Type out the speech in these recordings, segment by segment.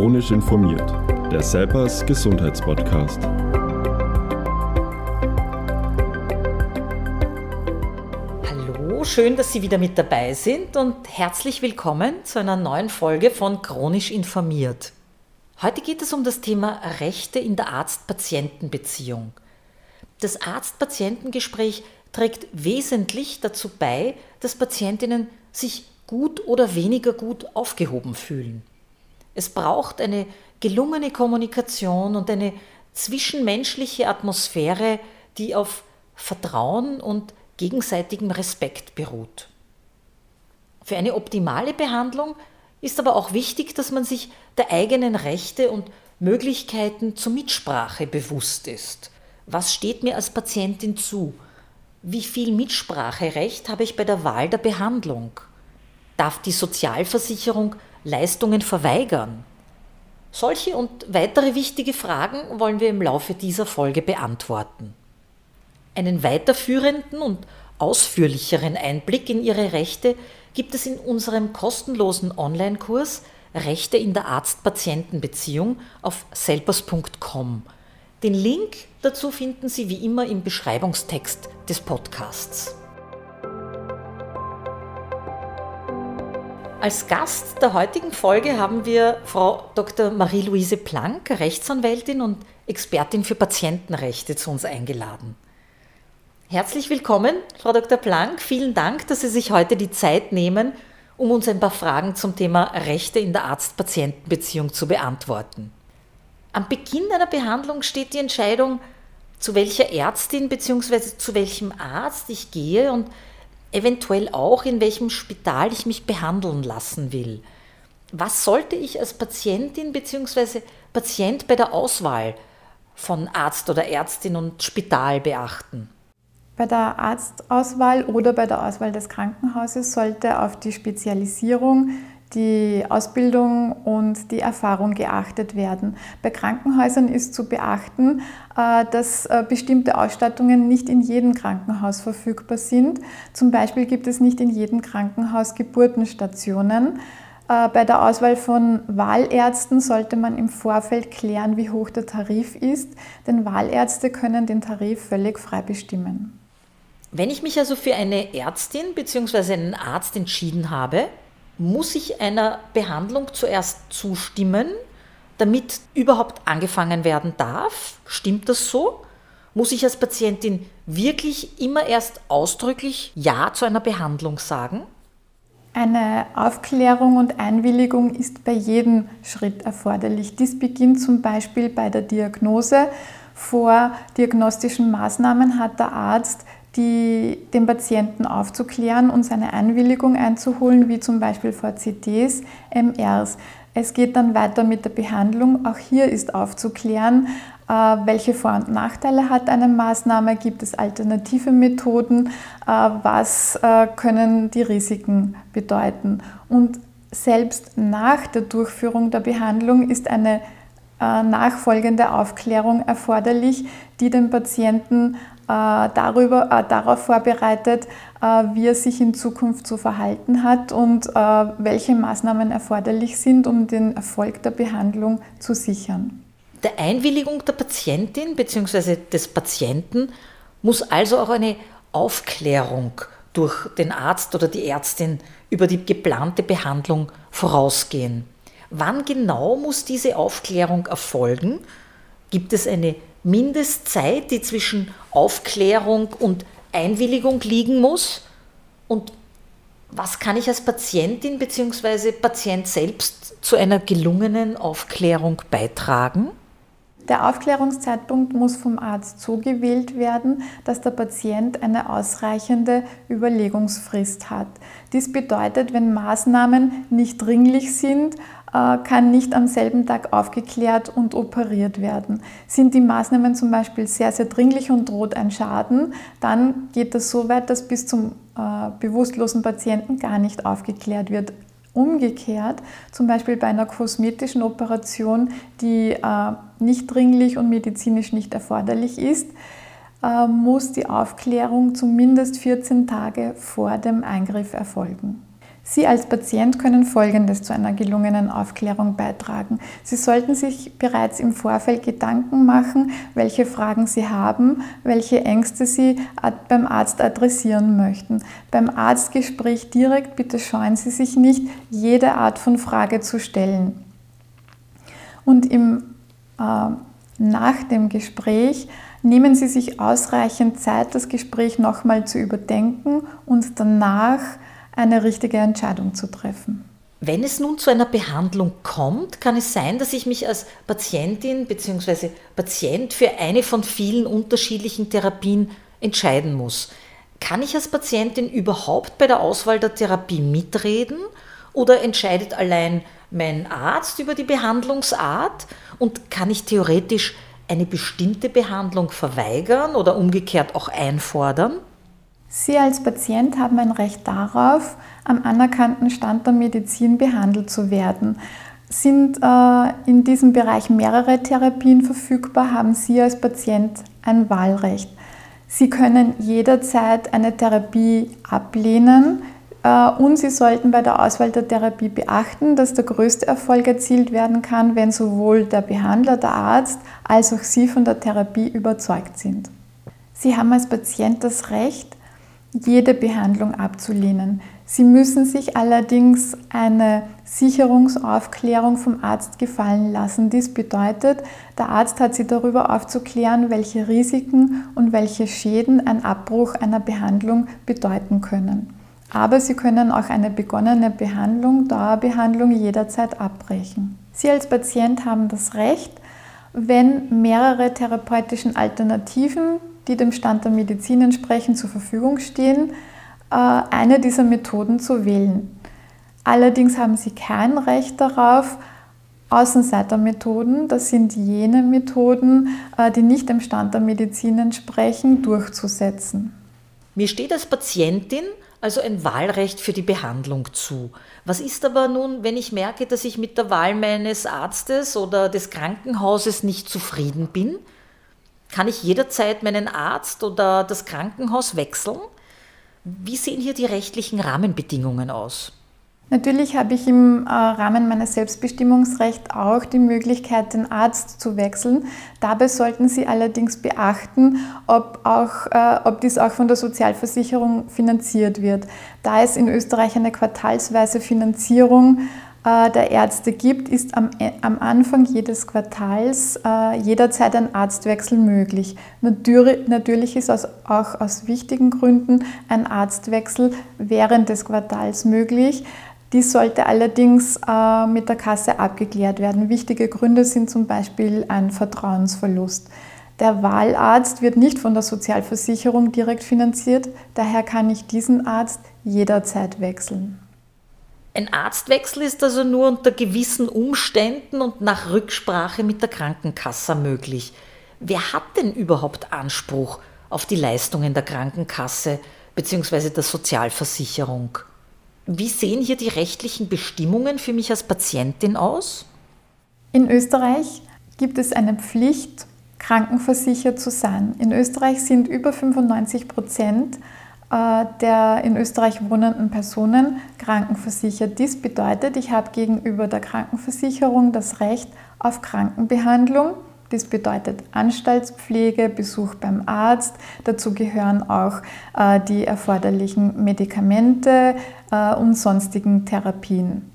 Chronisch informiert, der Selpers Gesundheitspodcast. Hallo, schön, dass Sie wieder mit dabei sind und herzlich willkommen zu einer neuen Folge von Chronisch informiert. Heute geht es um das Thema Rechte in der Arzt-Patienten-Beziehung. Das Arzt-Patienten-Gespräch trägt wesentlich dazu bei, dass Patientinnen sich gut oder weniger gut aufgehoben fühlen. Es braucht eine gelungene Kommunikation und eine zwischenmenschliche Atmosphäre, die auf Vertrauen und gegenseitigem Respekt beruht. Für eine optimale Behandlung ist aber auch wichtig, dass man sich der eigenen Rechte und Möglichkeiten zur Mitsprache bewusst ist. Was steht mir als Patientin zu? Wie viel Mitspracherecht habe ich bei der Wahl der Behandlung? Darf die Sozialversicherung Leistungen verweigern? Solche und weitere wichtige Fragen wollen wir im Laufe dieser Folge beantworten. Einen weiterführenden und ausführlicheren Einblick in Ihre Rechte gibt es in unserem kostenlosen Online-Kurs Rechte in der Arzt-Patienten-Beziehung auf selpers.com. Den Link dazu finden Sie wie immer im Beschreibungstext des Podcasts. Als Gast der heutigen Folge haben wir Frau Dr. Marie-Louise Planck, Rechtsanwältin und Expertin für Patientenrechte, zu uns eingeladen. Herzlich willkommen, Frau Dr. Planck. Vielen Dank, dass Sie sich heute die Zeit nehmen, um uns ein paar Fragen zum Thema Rechte in der Arzt-Patienten-Beziehung zu beantworten. Am Beginn einer Behandlung steht die Entscheidung, zu welcher Ärztin bzw. zu welchem Arzt ich gehe und eventuell auch, in welchem Spital ich mich behandeln lassen will. Was sollte ich als Patientin bzw. Patient bei der Auswahl von Arzt oder Ärztin und Spital beachten? Bei der Arztauswahl oder bei der Auswahl des Krankenhauses sollte auf die Spezialisierung die Ausbildung und die Erfahrung geachtet werden. Bei Krankenhäusern ist zu beachten, äh, dass äh, bestimmte Ausstattungen nicht in jedem Krankenhaus verfügbar sind. Zum Beispiel gibt es nicht in jedem Krankenhaus Geburtenstationen. Äh, bei der Auswahl von Wahlärzten sollte man im Vorfeld klären, wie hoch der Tarif ist, denn Wahlärzte können den Tarif völlig frei bestimmen. Wenn ich mich also für eine Ärztin bzw. einen Arzt entschieden habe, muss ich einer Behandlung zuerst zustimmen, damit überhaupt angefangen werden darf? Stimmt das so? Muss ich als Patientin wirklich immer erst ausdrücklich Ja zu einer Behandlung sagen? Eine Aufklärung und Einwilligung ist bei jedem Schritt erforderlich. Dies beginnt zum Beispiel bei der Diagnose. Vor diagnostischen Maßnahmen hat der Arzt die, den Patienten aufzuklären und seine Einwilligung einzuholen, wie zum Beispiel vor CTs, MRs. Es geht dann weiter mit der Behandlung. Auch hier ist aufzuklären, äh, welche Vor- und Nachteile hat eine Maßnahme, gibt es alternative Methoden, äh, was äh, können die Risiken bedeuten. Und selbst nach der Durchführung der Behandlung ist eine nachfolgende Aufklärung erforderlich, die den Patienten darüber, äh, darauf vorbereitet, äh, wie er sich in Zukunft zu verhalten hat und welche Maßnahmen erforderlich sind, um den Erfolg der Behandlung zu sichern. Der Einwilligung der Patientin bzw. des Patienten muss also auch eine Aufklärung durch den Arzt oder die Ärztin über die geplante Behandlung vorausgehen. Wann genau muss diese Aufklärung erfolgen? Gibt es eine Mindestzeit, die zwischen Aufklärung und Einwilligung liegen muss? Und was kann ich als Patientin bzw. Patient selbst zu einer gelungenen Aufklärung beitragen? Der Aufklärungszeitpunkt muss vom Arzt so gewählt werden, dass der Patient eine ausreichende Überlegungsfrist hat. Dies bedeutet, wenn Maßnahmen nicht dringlich sind, kann nicht am selben Tag aufgeklärt und operiert werden. Sind die Maßnahmen zum Beispiel sehr, sehr dringlich und droht ein Schaden, dann geht das so weit, dass bis zum äh, bewusstlosen Patienten gar nicht aufgeklärt wird. Umgekehrt, zum Beispiel bei einer kosmetischen Operation, die äh, nicht dringlich und medizinisch nicht erforderlich ist, muss die Aufklärung zumindest 14 Tage vor dem Eingriff erfolgen. Sie als Patient können Folgendes zu einer gelungenen Aufklärung beitragen. Sie sollten sich bereits im Vorfeld Gedanken machen, welche Fragen Sie haben, welche Ängste Sie beim Arzt adressieren möchten. Beim Arztgespräch direkt bitte scheuen Sie sich nicht, jede Art von Frage zu stellen. Und im, äh, nach dem Gespräch nehmen Sie sich ausreichend Zeit, das Gespräch nochmal zu überdenken und danach eine richtige Entscheidung zu treffen. Wenn es nun zu einer Behandlung kommt, kann es sein, dass ich mich als Patientin bzw. Patient für eine von vielen unterschiedlichen Therapien entscheiden muss. Kann ich als Patientin überhaupt bei der Auswahl der Therapie mitreden oder entscheidet allein mein Arzt über die Behandlungsart und kann ich theoretisch eine bestimmte Behandlung verweigern oder umgekehrt auch einfordern? Sie als Patient haben ein Recht darauf, am anerkannten Stand der Medizin behandelt zu werden. Sind äh, in diesem Bereich mehrere Therapien verfügbar, haben Sie als Patient ein Wahlrecht. Sie können jederzeit eine Therapie ablehnen äh, und Sie sollten bei der Auswahl der Therapie beachten, dass der größte Erfolg erzielt werden kann, wenn sowohl der Behandler, der Arzt als auch Sie von der Therapie überzeugt sind. Sie haben als Patient das Recht, jede Behandlung abzulehnen. Sie müssen sich allerdings eine Sicherungsaufklärung vom Arzt gefallen lassen. Dies bedeutet, der Arzt hat Sie darüber aufzuklären, welche Risiken und welche Schäden ein Abbruch einer Behandlung bedeuten können. Aber Sie können auch eine begonnene Behandlung, Dauerbehandlung jederzeit abbrechen. Sie als Patient haben das Recht, wenn mehrere therapeutischen Alternativen die dem Stand der Medizin entsprechend zur Verfügung stehen, äh, eine dieser Methoden zu wählen. Allerdings haben sie kein Recht darauf, Außenseitermethoden, das sind jene Methoden, äh, die nicht dem Stand der Medizin entsprechen, durchzusetzen. Mir steht als Patientin also ein Wahlrecht für die Behandlung zu. Was ist aber nun, wenn ich merke, dass ich mit der Wahl meines Arztes oder des Krankenhauses nicht zufrieden bin? Kann ich jederzeit meinen Arzt oder das Krankenhaus wechseln? Wie sehen hier die rechtlichen Rahmenbedingungen aus? Natürlich habe ich im äh, Rahmen meines Selbstbestimmungsrechts auch die Möglichkeit, den Arzt zu wechseln. Dabei sollten Sie allerdings beachten, ob, auch, äh, ob dies auch von der Sozialversicherung finanziert wird. Da es in Österreich eine quartalsweise Finanzierung äh, der Ärzte gibt, ist am, äh, am Anfang jedes Quartals äh, jederzeit ein Arztwechsel möglich. Natürlich, natürlich ist aus, auch aus wichtigen Gründen ein Arztwechsel während des Quartals möglich. Dies sollte allerdings äh, mit der Kasse abgeklärt werden. Wichtige Gründe sind zum Beispiel ein Vertrauensverlust. Der Wahlarzt wird nicht von der Sozialversicherung direkt finanziert, daher kann ich diesen Arzt jederzeit wechseln. Ein Arztwechsel ist also nur unter gewissen Umständen und nach Rücksprache mit der Krankenkasse möglich. Wer hat denn überhaupt Anspruch auf die Leistungen der Krankenkasse bzw. der Sozialversicherung? Wie sehen hier die rechtlichen Bestimmungen für mich als Patientin aus? In Österreich gibt es eine Pflicht, krankenversichert zu sein. In Österreich sind über 95 Prozent der in Österreich wohnenden Personen krankenversichert. Dies bedeutet, ich habe gegenüber der Krankenversicherung das Recht auf Krankenbehandlung. Das bedeutet Anstaltspflege, Besuch beim Arzt. Dazu gehören auch äh, die erforderlichen Medikamente äh, und sonstigen Therapien.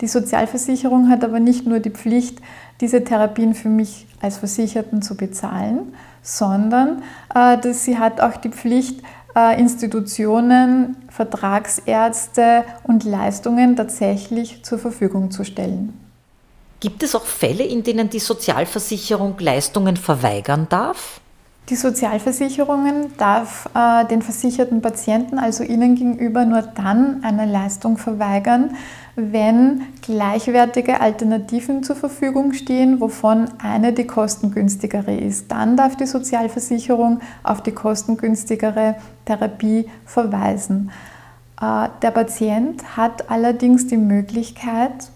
Die Sozialversicherung hat aber nicht nur die Pflicht, diese Therapien für mich als Versicherten zu bezahlen, sondern äh, sie hat auch die Pflicht, äh, Institutionen, Vertragsärzte und Leistungen tatsächlich zur Verfügung zu stellen. Gibt es auch Fälle, in denen die Sozialversicherung Leistungen verweigern darf? Die Sozialversicherung darf äh, den versicherten Patienten, also ihnen gegenüber, nur dann eine Leistung verweigern, wenn gleichwertige Alternativen zur Verfügung stehen, wovon eine die kostengünstigere ist. Dann darf die Sozialversicherung auf die kostengünstigere Therapie verweisen. Äh, der Patient hat allerdings die Möglichkeit,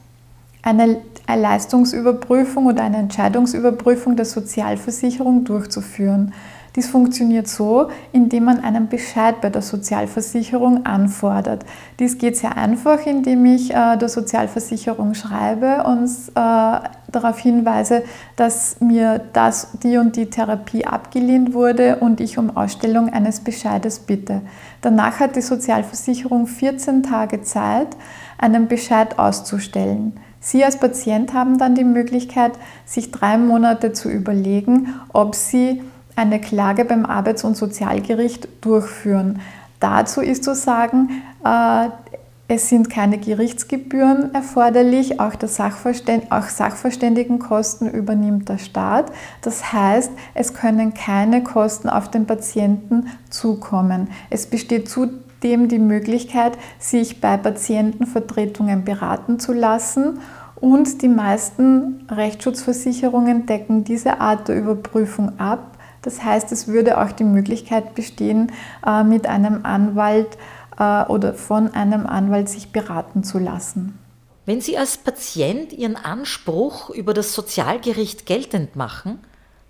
eine Leistungsüberprüfung oder eine Entscheidungsüberprüfung der Sozialversicherung durchzuführen. Dies funktioniert so, indem man einen Bescheid bei der Sozialversicherung anfordert. Dies geht sehr einfach, indem ich äh, der Sozialversicherung schreibe und äh, darauf hinweise, dass mir das, die und die Therapie abgelehnt wurde und ich um Ausstellung eines Bescheides bitte. Danach hat die Sozialversicherung 14 Tage Zeit, einen Bescheid auszustellen. Sie als Patient haben dann die Möglichkeit, sich drei Monate zu überlegen, ob Sie eine Klage beim Arbeits- und Sozialgericht durchführen. Dazu ist zu sagen, äh, es sind keine Gerichtsgebühren erforderlich, auch, Sachverständ auch Sachverständigenkosten übernimmt der Staat. Das heißt, es können keine Kosten auf den Patienten zukommen. Es besteht zudem die Möglichkeit, sich bei Patientenvertretungen beraten zu lassen und die meisten Rechtsschutzversicherungen decken diese Art der Überprüfung ab. Das heißt, es würde auch die Möglichkeit bestehen, äh, mit einem Anwalt äh, oder von einem Anwalt sich beraten zu lassen. Wenn Sie als Patient Ihren Anspruch über das Sozialgericht geltend machen,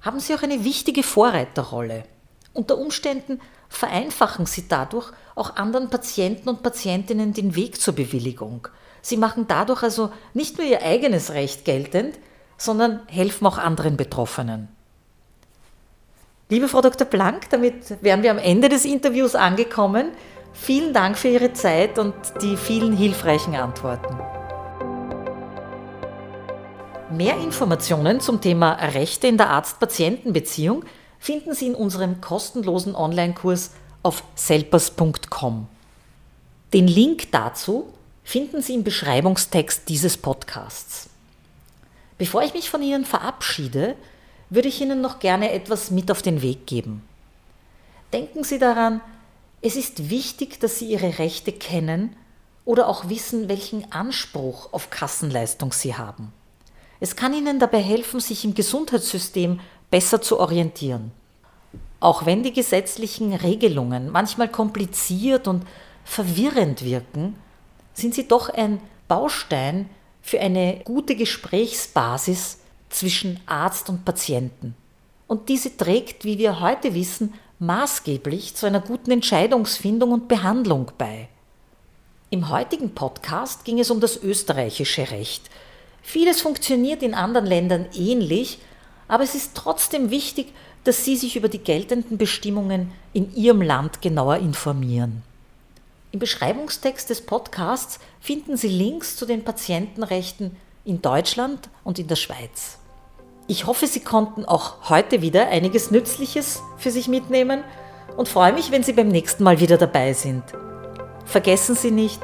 haben Sie auch eine wichtige Vorreiterrolle. Unter Umständen vereinfachen Sie dadurch auch anderen Patienten und Patientinnen den Weg zur Bewilligung. Sie machen dadurch also nicht nur ihr eigenes Recht geltend, sondern helfen auch anderen Betroffenen. Liebe Frau Dr. Blank, damit wären wir am Ende des Interviews angekommen. Vielen Dank für Ihre Zeit und die vielen hilfreichen Antworten. Mehr Informationen zum Thema Rechte in der Arzt-Patienten-Beziehung finden Sie in unserem kostenlosen Online-Kurs auf selpers.com. Den Link dazu finden Sie im Beschreibungstext dieses Podcasts. Bevor ich mich von Ihnen verabschiede, würde ich Ihnen noch gerne etwas mit auf den Weg geben. Denken Sie daran, es ist wichtig, dass Sie Ihre Rechte kennen oder auch wissen, welchen Anspruch auf Kassenleistung Sie haben. Es kann Ihnen dabei helfen, sich im Gesundheitssystem besser zu orientieren. Auch wenn die gesetzlichen Regelungen manchmal kompliziert und verwirrend wirken, sind sie doch ein Baustein für eine gute Gesprächsbasis zwischen Arzt und Patienten. Und diese trägt, wie wir heute wissen, maßgeblich zu einer guten Entscheidungsfindung und Behandlung bei. Im heutigen Podcast ging es um das österreichische Recht. Vieles funktioniert in anderen Ländern ähnlich, aber es ist trotzdem wichtig, dass Sie sich über die geltenden Bestimmungen in Ihrem Land genauer informieren. Im Beschreibungstext des Podcasts finden Sie Links zu den Patientenrechten in Deutschland und in der Schweiz. Ich hoffe, Sie konnten auch heute wieder einiges Nützliches für sich mitnehmen und freue mich, wenn Sie beim nächsten Mal wieder dabei sind. Vergessen Sie nicht,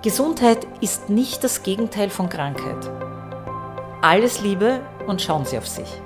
Gesundheit ist nicht das Gegenteil von Krankheit. Alles Liebe und schauen Sie auf sich.